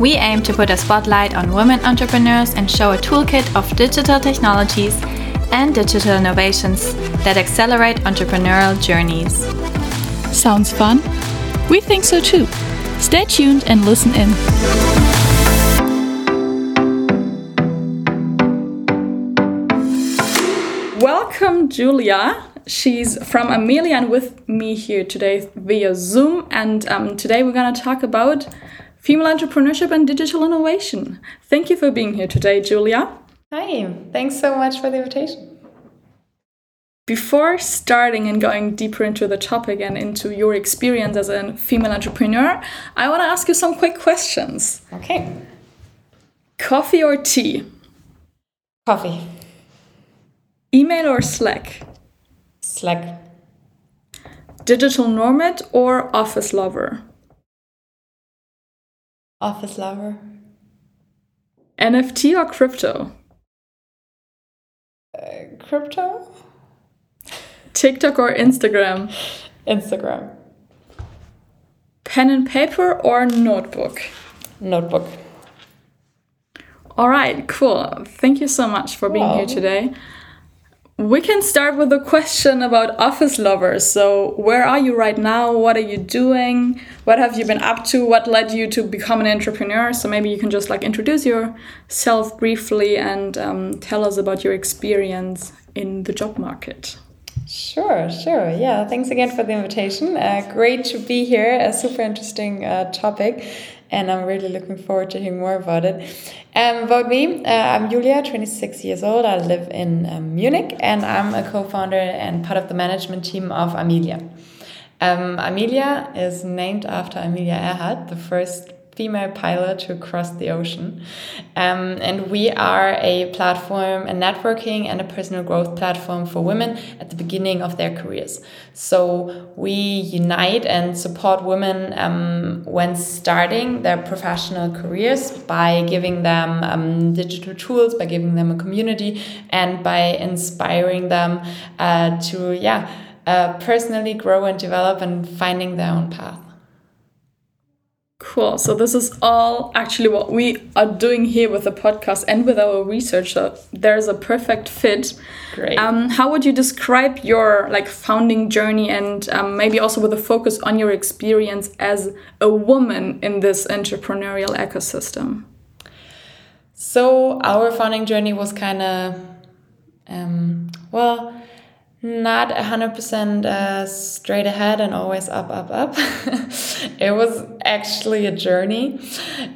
We aim to put a spotlight on women entrepreneurs and show a toolkit of digital technologies and digital innovations that accelerate entrepreneurial journeys. Sounds fun? We think so too. Stay tuned and listen in. Welcome, Julia. She's from Amelia and with me here today via Zoom. And um, today we're going to talk about female entrepreneurship and digital innovation. Thank you for being here today, Julia. Hi, thanks so much for the invitation. Before starting and going deeper into the topic and into your experience as a female entrepreneur, I want to ask you some quick questions. Okay. Coffee or tea? Coffee. Email or Slack? Slack. Digital nomad or office lover? Office lover. NFT or crypto? Uh, crypto? TikTok or Instagram? Instagram. Pen and paper or notebook? Notebook. All right, cool. Thank you so much for being wow. here today. We can start with a question about office lovers. So, where are you right now? What are you doing? What have you been up to? What led you to become an entrepreneur? So, maybe you can just like introduce yourself briefly and um, tell us about your experience in the job market. Sure, sure. Yeah, thanks again for the invitation. Uh, great to be here. A super interesting uh, topic and I'm really looking forward to hearing more about it. Um, about me, uh, I'm Julia, 26 years old. I live in um, Munich, and I'm a co-founder and part of the management team of Amelia. Um, Amelia is named after Amelia Earhart, the first female pilot to cross the ocean. Um, and we are a platform, a networking and a personal growth platform for women at the beginning of their careers. So we unite and support women um, when starting their professional careers by giving them um, digital tools, by giving them a community, and by inspiring them uh, to, yeah, uh, personally grow and develop and finding their own path. Cool. So this is all actually what we are doing here with the podcast and with our research. So there's a perfect fit. Great. Um, how would you describe your like founding journey and um, maybe also with a focus on your experience as a woman in this entrepreneurial ecosystem? So our founding journey was kind of, um, well not 100% uh, straight ahead and always up, up, up. it was actually a journey.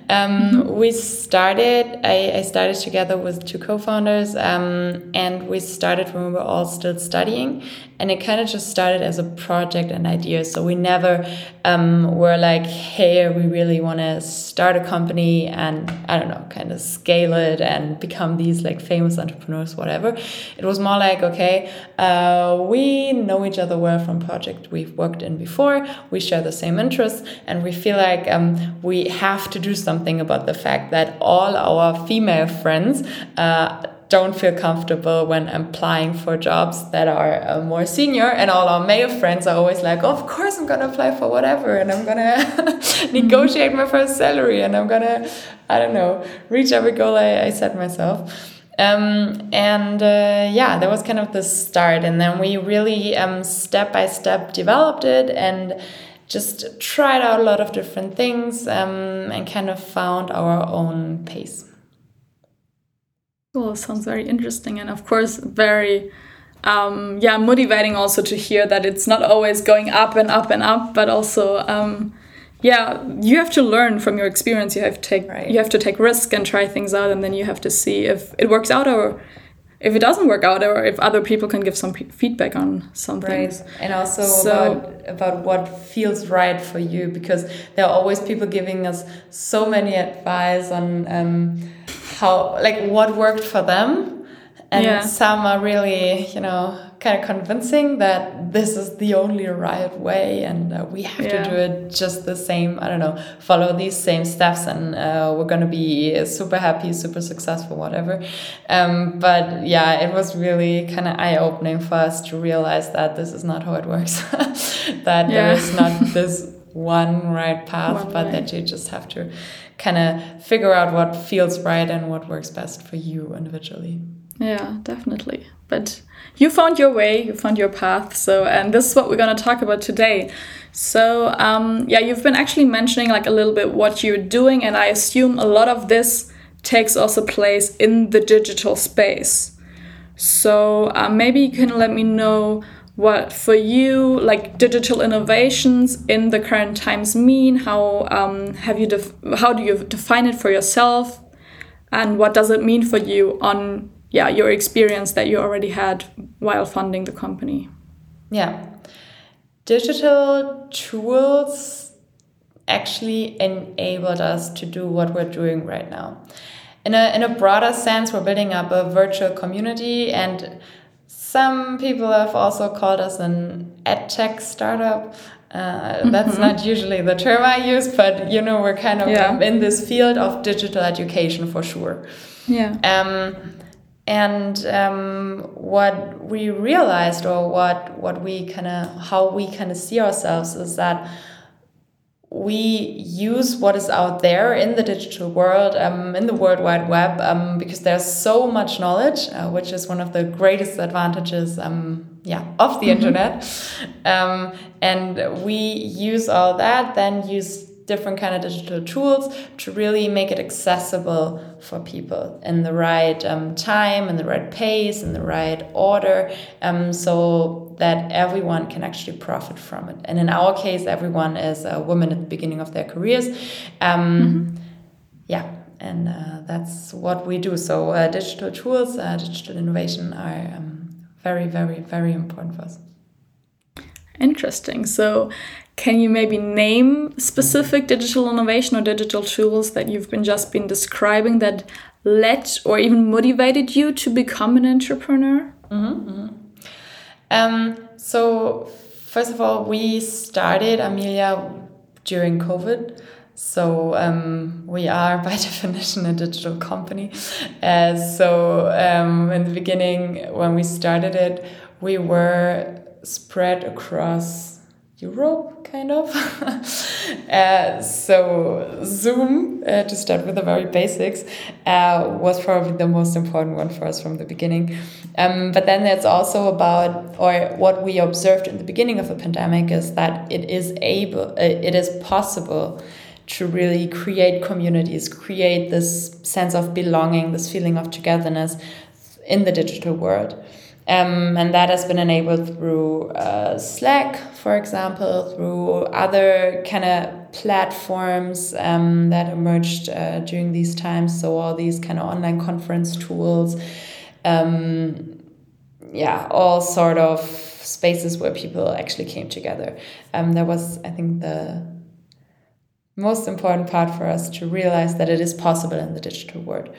Um, mm -hmm. We started, I, I, started together with two co founders, um, and we started when we were all still studying and it kind of just started as a project and idea so we never um, were like hey we really want to start a company and i don't know kind of scale it and become these like famous entrepreneurs whatever it was more like okay uh, we know each other well from project we've worked in before we share the same interests and we feel like um, we have to do something about the fact that all our female friends uh, don't feel comfortable when applying for jobs that are uh, more senior and all our male friends are always like oh, of course i'm gonna apply for whatever and i'm gonna negotiate my first salary and i'm gonna i don't know reach every goal i, I set myself. Um, and uh, yeah that was kind of the start and then we really um, step by step developed it and just tried out a lot of different things um, and kind of found our own pace Cool. Sounds very interesting, and of course, very um, yeah motivating also to hear that it's not always going up and up and up, but also um, yeah you have to learn from your experience. You have to take right. you have to take risk and try things out, and then you have to see if it works out or if it doesn't work out or if other people can give some feedback on something right. and also so, about about what feels right for you because there are always people giving us so many advice on um, how like what worked for them and Yeah. some are really you know kind of convincing that this is the only right way and uh, we have Yeah. to do it just the same i don't know follow these same steps and uh, we're gonna be super happy super successful whatever um, but yeah it was really kind of eye-opening for us to realize that this is not how it works that there Yeah. is not this one right path One but way. that you just have to kind of figure out what feels right and what works best for you individually Yeah, definitely. But you found your way, you found your path. So, and this is what we're going to talk about today. So, um, yeah, you've been actually mentioning like a little bit what you're doing, and I assume a lot of this takes also place in the digital space. So, um, maybe you can let me know what for you like digital innovations in the current times mean. How um, have you how do you define it for yourself? and what does it mean for you on yeah your experience that you already had while funding the company Yeah. Digital tools actually enabled us to do what we're doing right now. In a, in a broader sense, we're building up a virtual community, and some people have also called us an edtech startup. Uh, that's not usually the term I use, but you know, we're kind of Yeah. in this field of digital education for sure. yeah Um, and um, what we realized, or what what we kind of how we kind of see ourselves, is that we use what is out there in the digital world, um, in the World Wide Web, um, because there's so much knowledge, uh, which is one of the greatest advantages, um, yeah, of the internet. Um, and we use all that, then use different kind of digital tools to really make it accessible for people in the right um, time, in the right pace, in the right order, um, so that everyone can actually profit from it. And in our case, everyone is a woman at the beginning of their careers. Um, Yeah, and uh, that's what we do. So uh, digital tools, uh, digital innovation are um, very, very, very important for us. interesting so can you maybe name specific digital innovation or digital tools that you've been just been describing that led or even motivated you to become an entrepreneur Um, so first of all, we started Amelia during COVID. So um, we are by definition a digital company. Uh, so um, in the beginning, when we started it, we were spread across Europe, kind of. uh, so Zoom, uh, to start with the very basics, uh, was probably the most important one for us from the beginning. Um, but then it's also about, or what we observed in the beginning of the pandemic is that it is able, uh, it is possible to really create communities, create this sense of belonging, this feeling of togetherness in the digital world. Um, and that has been enabled through uh, Slack, for example, through other kind of platforms um, that emerged uh, during these times. So, all these kind of online conference tools, um, yeah, all sort of spaces where people actually came together. Um, there was, I think, the most important part for us to realize that it is possible in the digital world.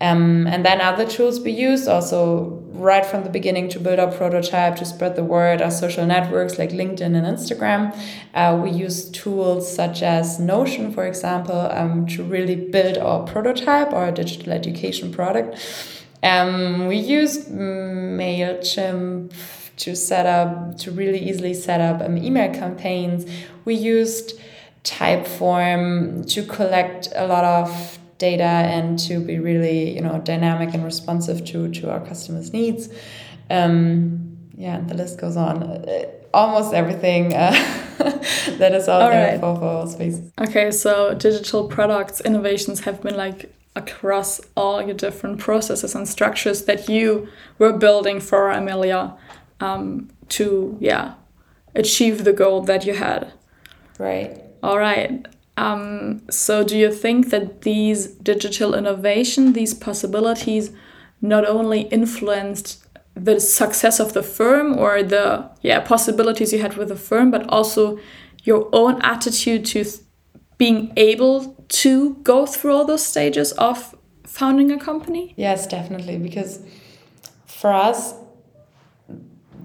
Um, and then other tools we use also right from the beginning to build our prototype, to spread the word, our social networks like LinkedIn and Instagram. Uh, we use tools such as Notion, for example, um, to really build our prototype, our digital education product. Um, we used MailChimp to set up, to really easily set up um, email campaigns. We used Typeform to collect a lot of data and to be really you know dynamic and responsive to to our customers needs. Um yeah the list goes on. Uh, almost everything uh, that is out All there right. for, for our spaces okay so digital products innovations have been like across all your different processes and structures that you were building for amelia um, to yeah achieve the goal that you had. Right. All right. Um, so, do you think that these digital innovation, these possibilities, not only influenced the success of the firm or the yeah possibilities you had with the firm, but also your own attitude to being able to go through all those stages of founding a company? Yes, definitely. Because for us,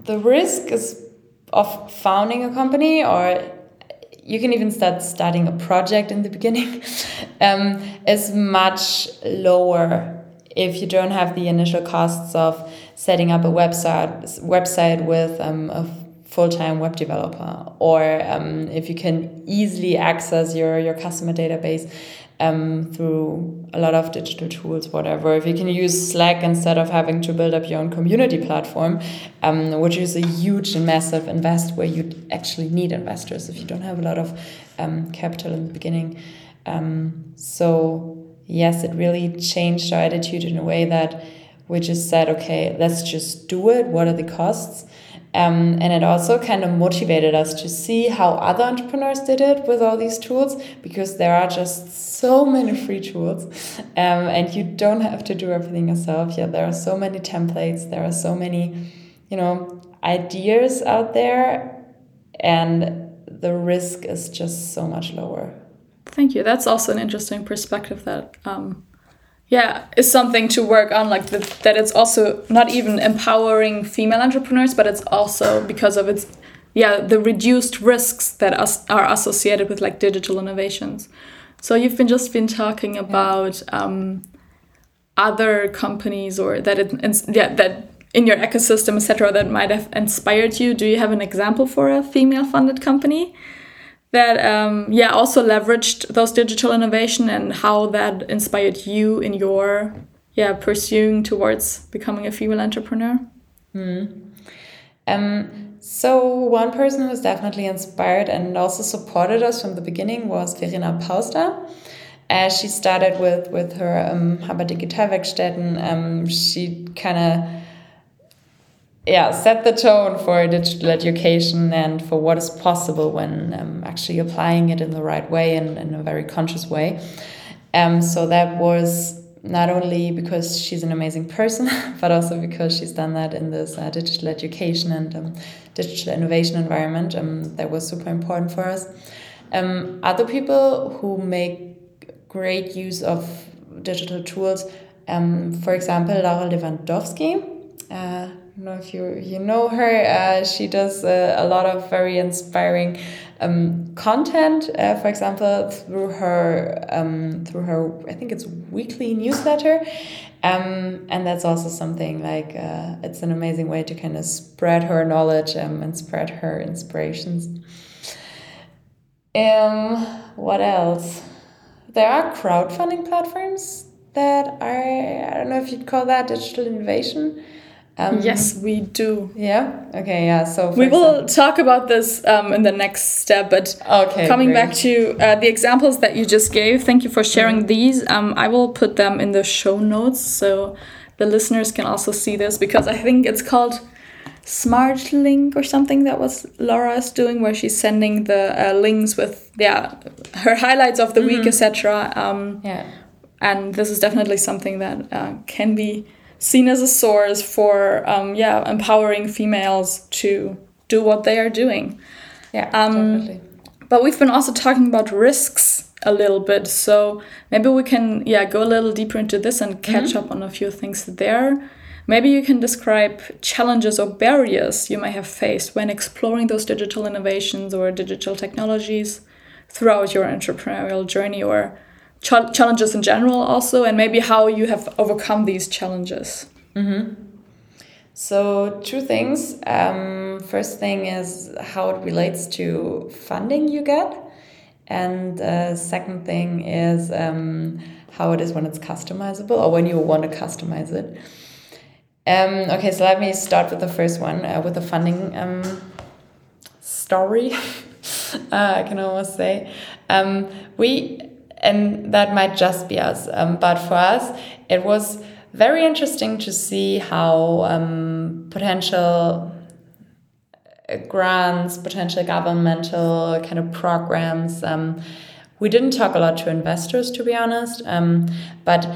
the risk is of founding a company or you can even start starting a project in the beginning um, is much lower if you don't have the initial costs of setting up a website website with um, a full-time web developer or um, if you can easily access your, your customer database um, through a lot of digital tools, whatever. If you can use Slack instead of having to build up your own community platform, um, which is a huge and massive invest where you actually need investors if you don't have a lot of um, capital in the beginning. Um, so, yes, it really changed our attitude in a way that we just said, okay, let's just do it. What are the costs? Um, and it also kind of motivated us to see how other entrepreneurs did it with all these tools because there are just so many free tools um, and you don't have to do everything yourself. Yeah, there are so many templates, there are so many, you know, ideas out there, and the risk is just so much lower. Thank you. That's also an interesting perspective that um, yeah is something to work on like the, that it's also not even empowering female entrepreneurs but it's also because of its yeah the reduced risks that us, are associated with like digital innovations. So you've been just been talking about um, other companies or that it yeah that in your ecosystem etc that might have inspired you. Do you have an example for a female funded company that um, yeah also leveraged those digital innovation and how that inspired you in your yeah pursuing towards becoming a female entrepreneur mm. um, so one person who was definitely inspired and also supported us from the beginning was Verena Pausder. As she started with with her um, HABA Digitalwerkstätten, um, she kind of yeah, set the tone for digital education and for what is possible when um, actually applying it in the right way and in a very conscious way. Um, so that was not only because she's an amazing person, but also because she's done that in this uh, digital education and um, digital innovation environment. Um, that was super important for us. Um, other people who make great use of digital tools, um, for example, Laura Lewandowski. Uh, don't know if you you know her. Uh, she does uh, a lot of very inspiring um, content. Uh, for example, through her um, through her I think it's weekly newsletter, um, and that's also something like uh, it's an amazing way to kind of spread her knowledge um, and spread her inspirations. Um, what else? There are crowdfunding platforms that are I don't know if you'd call that digital innovation um, yes, we do. Yeah. Okay. Yeah. So we will talk about this um, in the next step. But okay, coming great. back to uh, the examples that you just gave, thank you for sharing mm -hmm. these. Um, I will put them in the show notes so the listeners can also see this because I think it's called Smart Link or something that was Laura is doing, where she's sending the uh, links with yeah her highlights of the mm -hmm. week, etc. Um, yeah. And this is definitely something that uh, can be seen as a source for um, yeah empowering females to do what they are doing. Yeah, um, definitely. But we've been also talking about risks a little bit, so maybe we can yeah go a little deeper into this and catch mm -hmm. up on a few things there. Maybe you can describe challenges or barriers you may have faced when exploring those digital innovations or digital technologies throughout your entrepreneurial journey or ch challenges in general also and maybe how you have overcome these challenges. Mm -hmm. so two things. Um, first thing is how it relates to funding you get. And uh, second thing is um, how it is when it's customizable or when you want to customize it. Um, okay so let me start with the first one uh, with the funding um, story uh, i can almost say. Um, we and that might just be us. Um, but for us, it was very interesting to see how um, potential uh, grants, potential governmental kind of programs. Um, we didn't talk a lot to investors, to be honest, um, but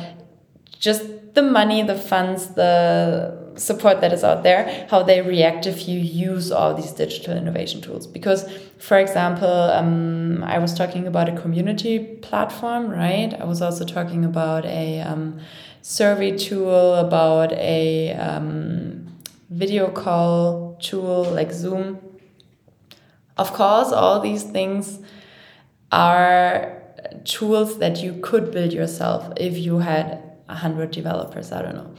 just the money, the funds, the support that is out there, how they react if you use all these digital innovation tools. Because, for example, um, I was talking about a community platform, right? I was also talking about a um, survey tool, about a um, video call tool like Zoom. Of course, all these things are tools that you could build yourself if you had 100 developers, I don't know.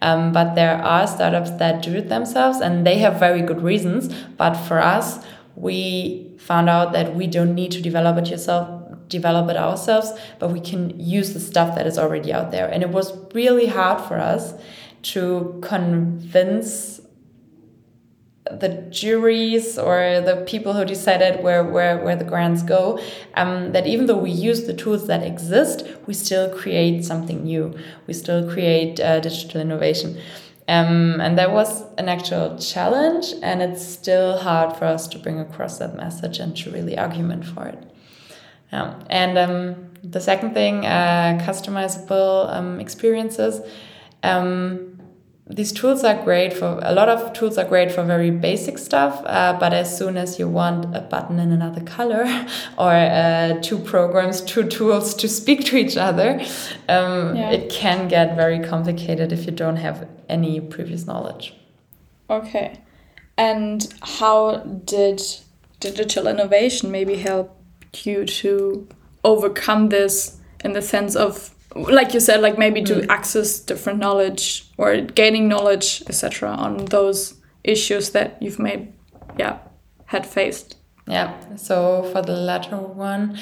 Um, but there are startups that do it themselves and they have very good reasons. But for us, we found out that we don't need to develop it yourself develop it ourselves but we can use the stuff that is already out there and it was really hard for us to convince the juries or the people who decided where, where, where the grants go, um, that even though we use the tools that exist, we still create something new. We still create uh, digital innovation. Um, and that was an actual challenge, and it's still hard for us to bring across that message and to really argument for it. Yeah. And um, the second thing, uh, customizable um, experiences. Um, these tools are great for a lot of tools are great for very basic stuff uh, but as soon as you want a button in another color or uh, two programs two tools to speak to each other um, yeah. it can get very complicated if you don't have any previous knowledge okay and how did digital innovation maybe help you to overcome this in the sense of like you said like maybe to mm. access different knowledge or gaining knowledge etc on those issues that you've made yeah had faced yeah so for the latter one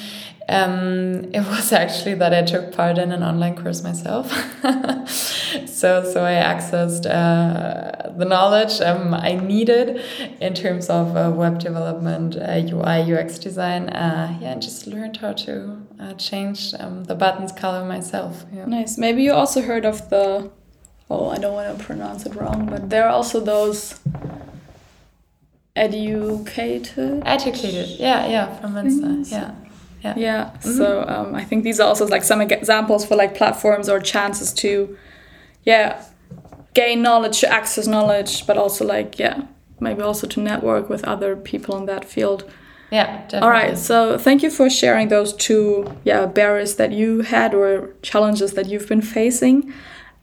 um, it was actually that I took part in an online course myself. so, so I accessed uh, the knowledge um, I needed in terms of uh, web development, uh, UI, UX design. Uh, yeah, and just learned how to uh, change um, the buttons color myself. Yeah. Nice. Maybe you also heard of the. Oh, I don't want to pronounce it wrong, but there are also those educated. Educated. Yeah, yeah, from Insta. Yeah. Yeah. Yeah. Mm -hmm. So um, I think these are also like some examples for like platforms or chances to, yeah, gain knowledge, to access knowledge, but also like yeah, maybe also to network with other people in that field. Yeah, definitely. All right. So thank you for sharing those two yeah barriers that you had or challenges that you've been facing.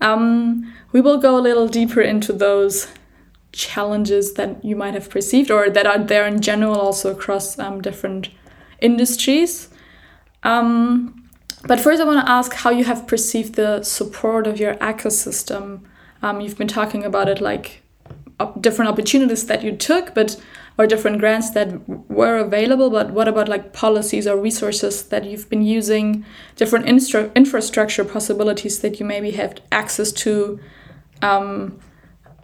Um, we will go a little deeper into those challenges that you might have perceived or that are there in general also across um, different industries. Um, but first, I want to ask how you have perceived the support of your ecosystem. Um, you've been talking about it like op different opportunities that you took, but or different grants that were available. But what about like policies or resources that you've been using, different infrastructure possibilities that you maybe have access to um,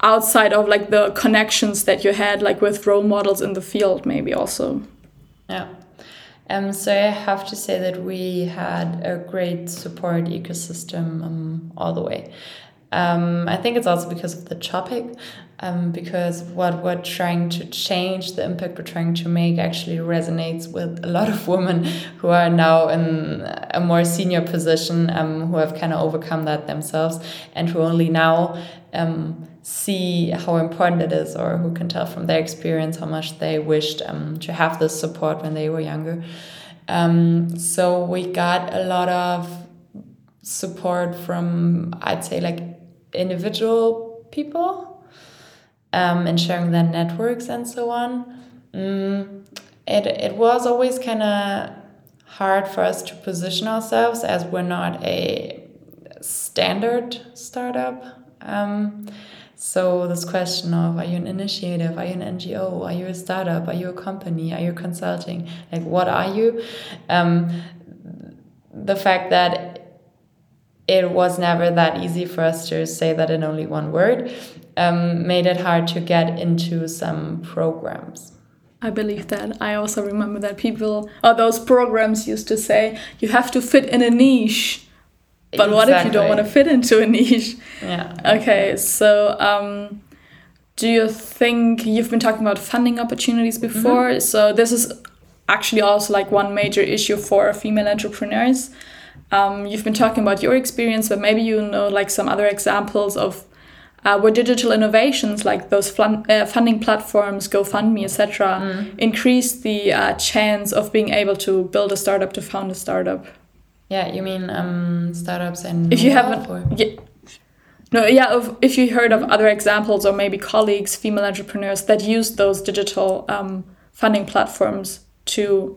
outside of like the connections that you had, like with role models in the field, maybe also. Yeah. Um, so I have to say that we had a great support ecosystem um, all the way. Um, I think it's also because of the topic, um, because what we're trying to change, the impact we're trying to make, actually resonates with a lot of women who are now in a more senior position, um, who have kind of overcome that themselves, and who only now um, see how important it is or who can tell from their experience how much they wished um, to have this support when they were younger. Um, so we got a lot of support from, I'd say, like individual people um, and sharing their networks and so on. Mm, it, it was always kind of hard for us to position ourselves as we're not a standard startup. Um, so this question of are you an initiative, are you an NGO, are you a startup, are you a company, are you consulting, like what are you? Um, the fact that it was never that easy for us to say that in only one word um, made it hard to get into some programs. I believe that. I also remember that people or those programs used to say you have to fit in a niche but exactly. what if you don't want to fit into a niche? Yeah. Okay, so um, do you think you've been talking about funding opportunities before? Mm -hmm. So this is actually also like one major issue for female entrepreneurs. Um, you've been talking about your experience, but maybe you know like some other examples of uh, where digital innovations like those fun, uh, funding platforms, GoFundMe, etc., increase the uh, chance of being able to build a startup, to found a startup. Yeah, you mean um, startups and If you haven't, yeah, no, yeah, if, if you heard of other examples or maybe colleagues, female entrepreneurs that use those digital um, funding platforms to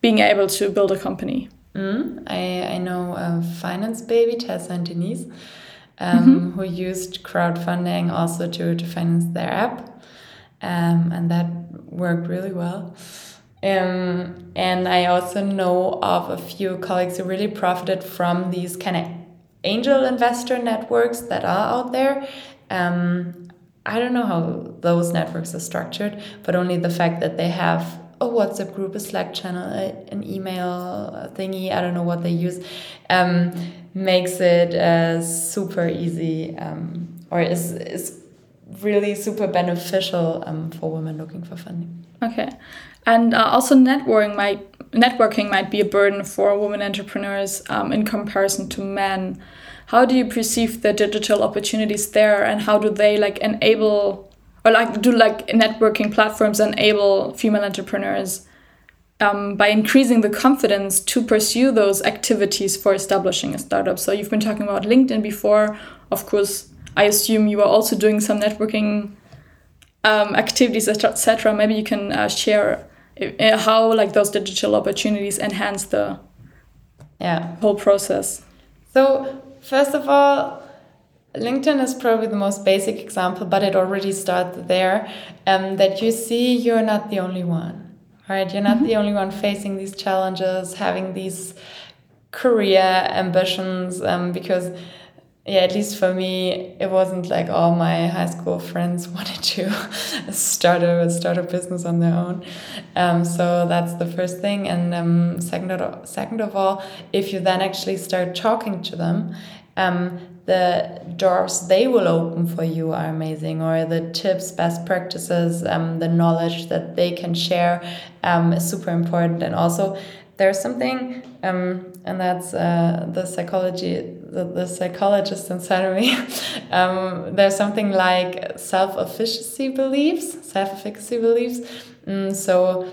being able to build a company. Mm, I, I know Finance Baby, Tessa and Denise, um, who used crowdfunding also to, to finance their app. Um, and that worked really well. Um, and I also know of a few colleagues who really profited from these kind of angel investor networks that are out there. Um, I don't know how those networks are structured, but only the fact that they have a WhatsApp group, a Slack channel, an email thingy, I don't know what they use, um, makes it uh, super easy um, or is, is really super beneficial um, for women looking for funding. Okay. And uh, also networking might networking might be a burden for women entrepreneurs um, in comparison to men. How do you perceive the digital opportunities there, and how do they like enable or like do like networking platforms enable female entrepreneurs um, by increasing the confidence to pursue those activities for establishing a startup? So you've been talking about LinkedIn before. Of course, I assume you are also doing some networking um, activities, etc. Maybe you can uh, share uh, how like those digital opportunities enhance the yeah whole process. So first of all, LinkedIn is probably the most basic example, but it already starts there. Um, that you see you're not the only one, right? You're not mm -hmm. the only one facing these challenges, having these career ambitions, um, because yeah, at least for me, it wasn't like all my high school friends wanted to start a start a business on their own. Um, so that's the first thing. And um, second, of, second of all, if you then actually start talking to them, um, the doors they will open for you are amazing, or the tips, best practices, um, the knowledge that they can share um, is super important. And also, there's something, um, and that's uh, the psychology the, the psychologist inside of me, um, there's something like self-efficacy beliefs, self-efficacy beliefs. Mm, so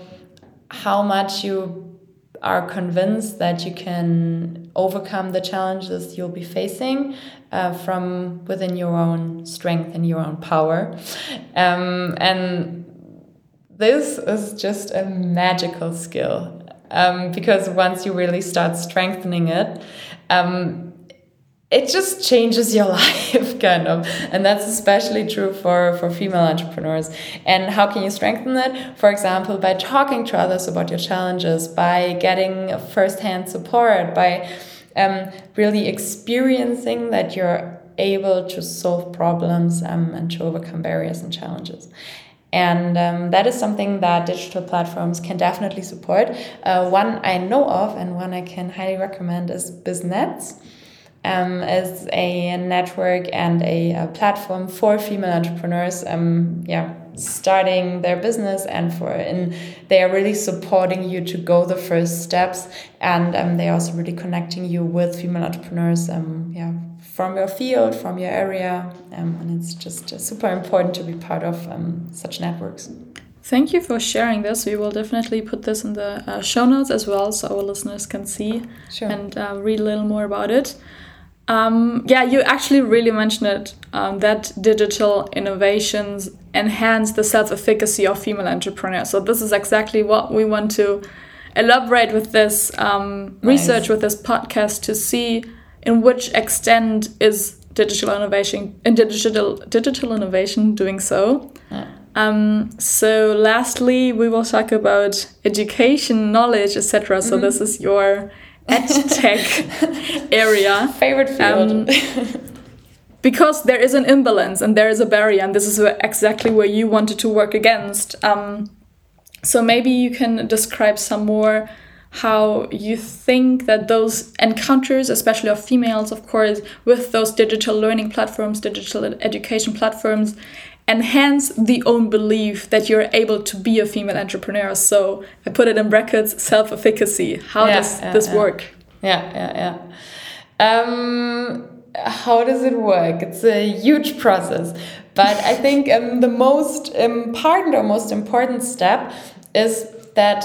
how much you are convinced that you can overcome the challenges you'll be facing uh, from within your own strength and your own power. Um, and this is just a magical skill um, because once you really start strengthening it, um, it just changes your life kind of. And that's especially true for for female entrepreneurs. And how can you strengthen it for example by talking to others about your challenges by getting first-hand support by um, really experiencing that you're able to solve problems um, and to overcome barriers and challenges. And um, that is something that digital platforms can definitely support. Uh, one I know of and one I can highly recommend is Biznetz um, is a network and a, a, platform for female entrepreneurs. Um, yeah, starting their business and for in they are really supporting you to go the first steps and um, they are also really connecting you with female entrepreneurs. Um, yeah, from your field, from your area, um, and it's just uh, super important to be part of um, such networks. Thank you for sharing this. We will definitely put this in the uh, show notes as well so our listeners can see sure. and uh, read a little more about it. Um, yeah, you actually really mentioned it um, that digital innovations enhance the self efficacy of female entrepreneurs. So, this is exactly what we want to elaborate with this um, nice. research, with this podcast, to see in which extent is digital innovation in digital digital innovation doing so. Yeah. Um, so lastly, we will talk about education, knowledge, etc. Mm -hmm. So this is your tech area. Favorite field. Um, because there is an imbalance and there is a barrier, and this is exactly where you wanted to work against. Um, so maybe you can describe some more how you think that those encounters, especially of females, of course, with those digital learning platforms, digital education platforms, enhance the own belief that you're able to be a female entrepreneur. So I put it in brackets self efficacy. How yeah, does yeah, this yeah. work? Yeah, yeah, yeah. Um, how does it work? It's a huge process. But I think um, the most important or most important step is that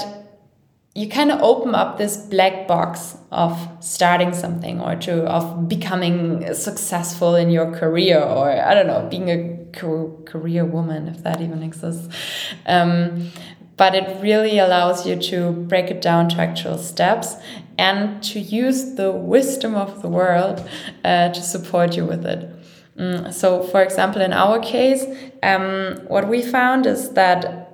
you kind of open up this black box of starting something or to of becoming successful in your career or I don't know being a career woman if that even exists. Um, but it really allows you to break it down to actual steps and to use the wisdom of the world uh, to support you with it. Mm, so, for example, in our case, um, what we found is that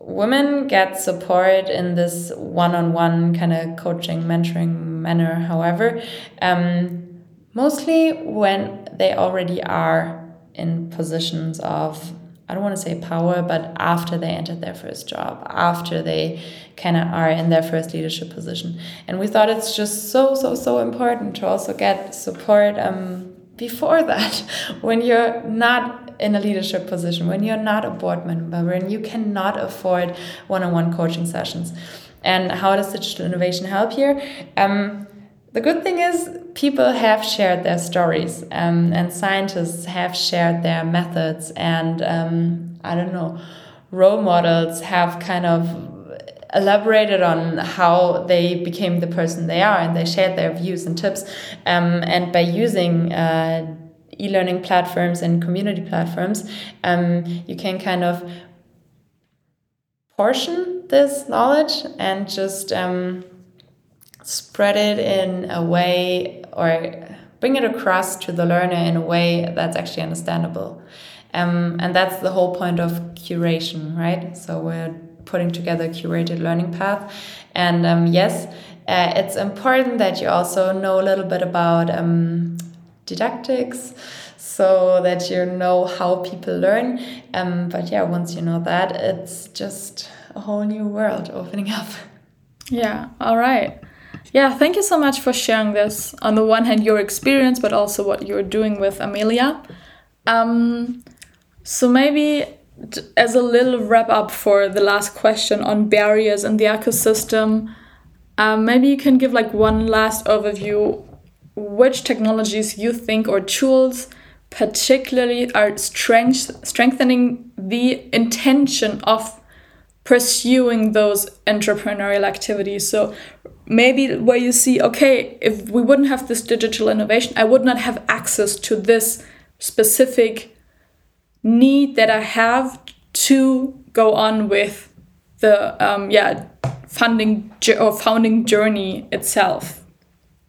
women get support in this one on one kind of coaching, mentoring manner, however, um, mostly when they already are in positions of I don't want to say power, but after they entered their first job, after they kind of are in their first leadership position. And we thought it's just so, so, so important to also get support um, before that, when you're not in a leadership position, when you're not a board member, when you cannot afford one on one coaching sessions. And how does digital innovation help here? Um, the good thing is people have shared their stories um, and scientists have shared their methods and um, i don't know role models have kind of elaborated on how they became the person they are and they shared their views and tips um, and by using uh, e-learning platforms and community platforms um, you can kind of portion this knowledge and just um, spread it in a way or bring it across to the learner in a way that's actually understandable. Um, and that's the whole point of curation, right? So we're putting together a curated learning path. And um, yes, uh, it's important that you also know a little bit about um, didactics so that you know how people learn. Um, but yeah, once you know that, it's just a whole new world opening up. Yeah, all right. Yeah, thank you so much for sharing this. On the one hand, your experience, but also what you're doing with Amelia. Um, so maybe as a little wrap up for the last question on barriers in the ecosystem, um, maybe you can give like one last overview which technologies you think or tools particularly are strength strengthening the intention of pursuing those entrepreneurial activities. So maybe where you see, okay, if we wouldn't have this digital innovation, I would not have access to this specific need that I have to go on with the um, yeah funding or founding journey itself.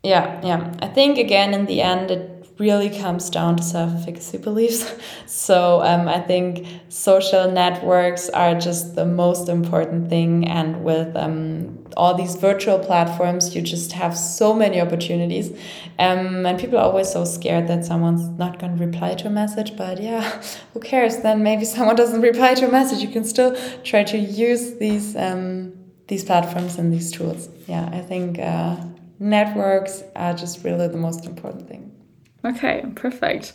Yeah, yeah. I think again in the end it really comes down to self efficacy beliefs. So um, I think social networks are just the most important thing. And with um, all these virtual platforms, you just have so many opportunities. Um, and people are always so scared that someone's not going to reply to a message. But yeah, who cares? Then maybe someone doesn't reply to a message. You can still try to use these, um, these platforms and these tools. Yeah, I think. Uh, networks are just really the most important thing. Okay, perfect.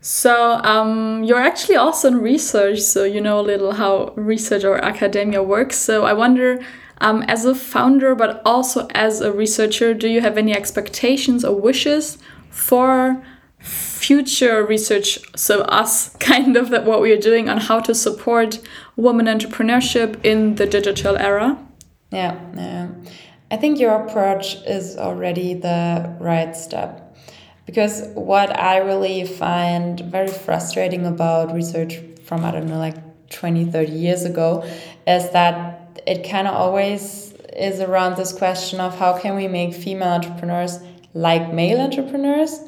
So um, you're actually also in research, so you know a little how research or academia works. So I wonder, um, as a founder, but also as a researcher, do you have any expectations or wishes for future research? So us, kind of that what we are doing on how to support women entrepreneurship in the digital era. Yeah, yeah. I think your approach is already the right step because what I really find very frustrating about research from, I don't know, like 20, 30 years ago is that it kind of always is around this question of how can we make female entrepreneurs like male entrepreneurs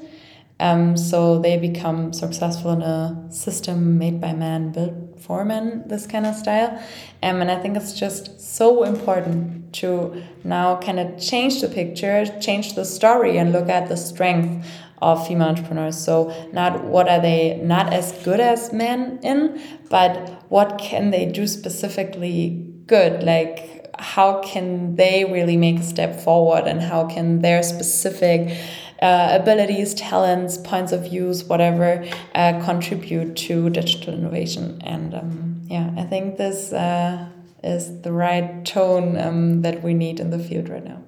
um, so they become successful in a system made by men, built for men, this kind of style. Um, and I think it's just so important to now kind of change the picture, change the story, and look at the strength of female entrepreneurs. So not what are they not as good as men in, but what can they do specifically good? Like how can they really make a step forward and how can their specific uh, abilities, talents, points of views, whatever, uh, contribute to digital innovation. And um, yeah, I think this uh, is the right tone um, that we need in the field right now.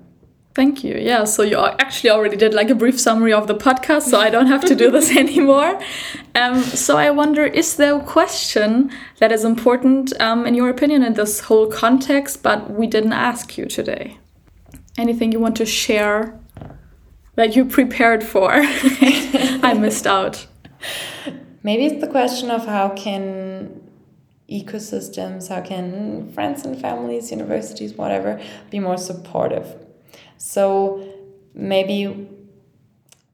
Thank you. Yeah, so you actually already did like a brief summary of the podcast, so I don't have to do this anymore. Um, so I wonder, is there a question that is important um, in your opinion in this whole context, but we didn't ask you today? Anything you want to share that you prepared for? I missed out. Maybe it's the question of how can ecosystems, how can friends and families, universities, whatever, be more supportive so maybe,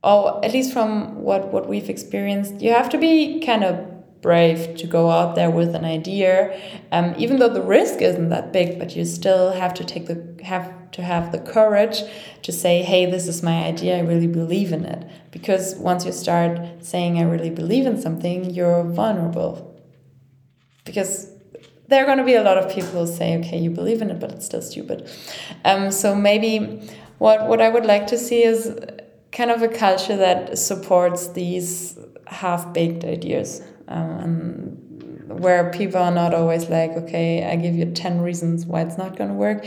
or at least from what, what we've experienced, you have to be kind of brave to go out there with an idea um, even though the risk isn't that big but you still have to take the have to have the courage to say hey this is my idea i really believe in it. Because once you start saying i really believe in something you're vulnerable. Because there are going to be a lot of people who say, okay, you believe in it, but it's still stupid. Um, so maybe what, what I would like to see is kind of a culture that supports these half baked ideas. Um, where people are not always like, okay, I give you 10 reasons why it's not going to work.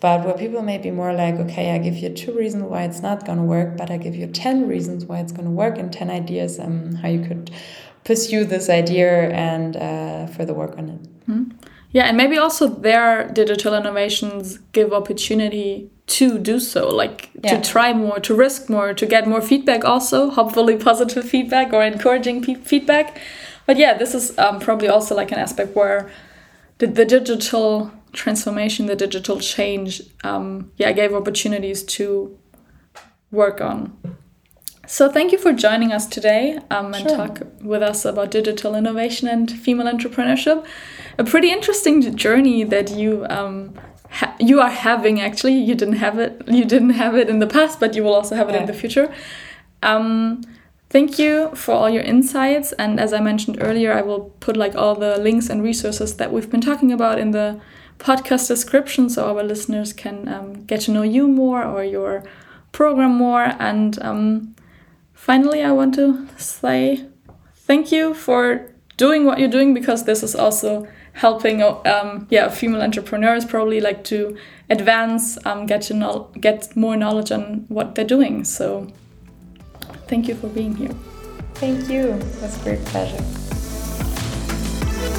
But where people may be more like, okay, I give you two reasons why it's not going to work, but I give you 10 reasons why it's going to work and 10 ideas um, how you could pursue this idea and uh, further work on it. Mm. Yeah, and maybe also their digital innovations give opportunity to do so, like yeah. to try more, to risk more, to get more feedback, also hopefully positive feedback or encouraging feedback. But yeah, this is um, probably also like an aspect where the, the digital transformation, the digital change, um, yeah, gave opportunities to work on. So thank you for joining us today um, and sure. talk with us about digital innovation and female entrepreneurship. A pretty interesting journey that you um, you are having. Actually, you didn't have it. You didn't have it in the past, but you will also have it yeah. in the future. Um, thank you for all your insights. And as I mentioned earlier, I will put like all the links and resources that we've been talking about in the podcast description, so our listeners can um, get to know you more or your program more and um, finally, I want to say thank you for doing what you're doing because this is also helping um, yeah female entrepreneurs probably like to advance um, get to know get more knowledge on what they're doing. So thank you for being here. Thank you. It was a great pleasure.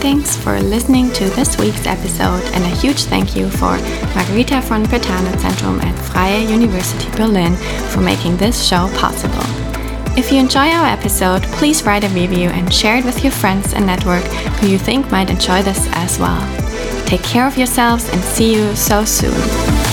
Thanks for listening to this week's episode and a huge thank you for Margherita von Brentano Zentrum at Freie University Berlin for making this show possible. If you enjoy our episode, please write a review and share it with your friends and network who you think might enjoy this as well. Take care of yourselves and see you so soon.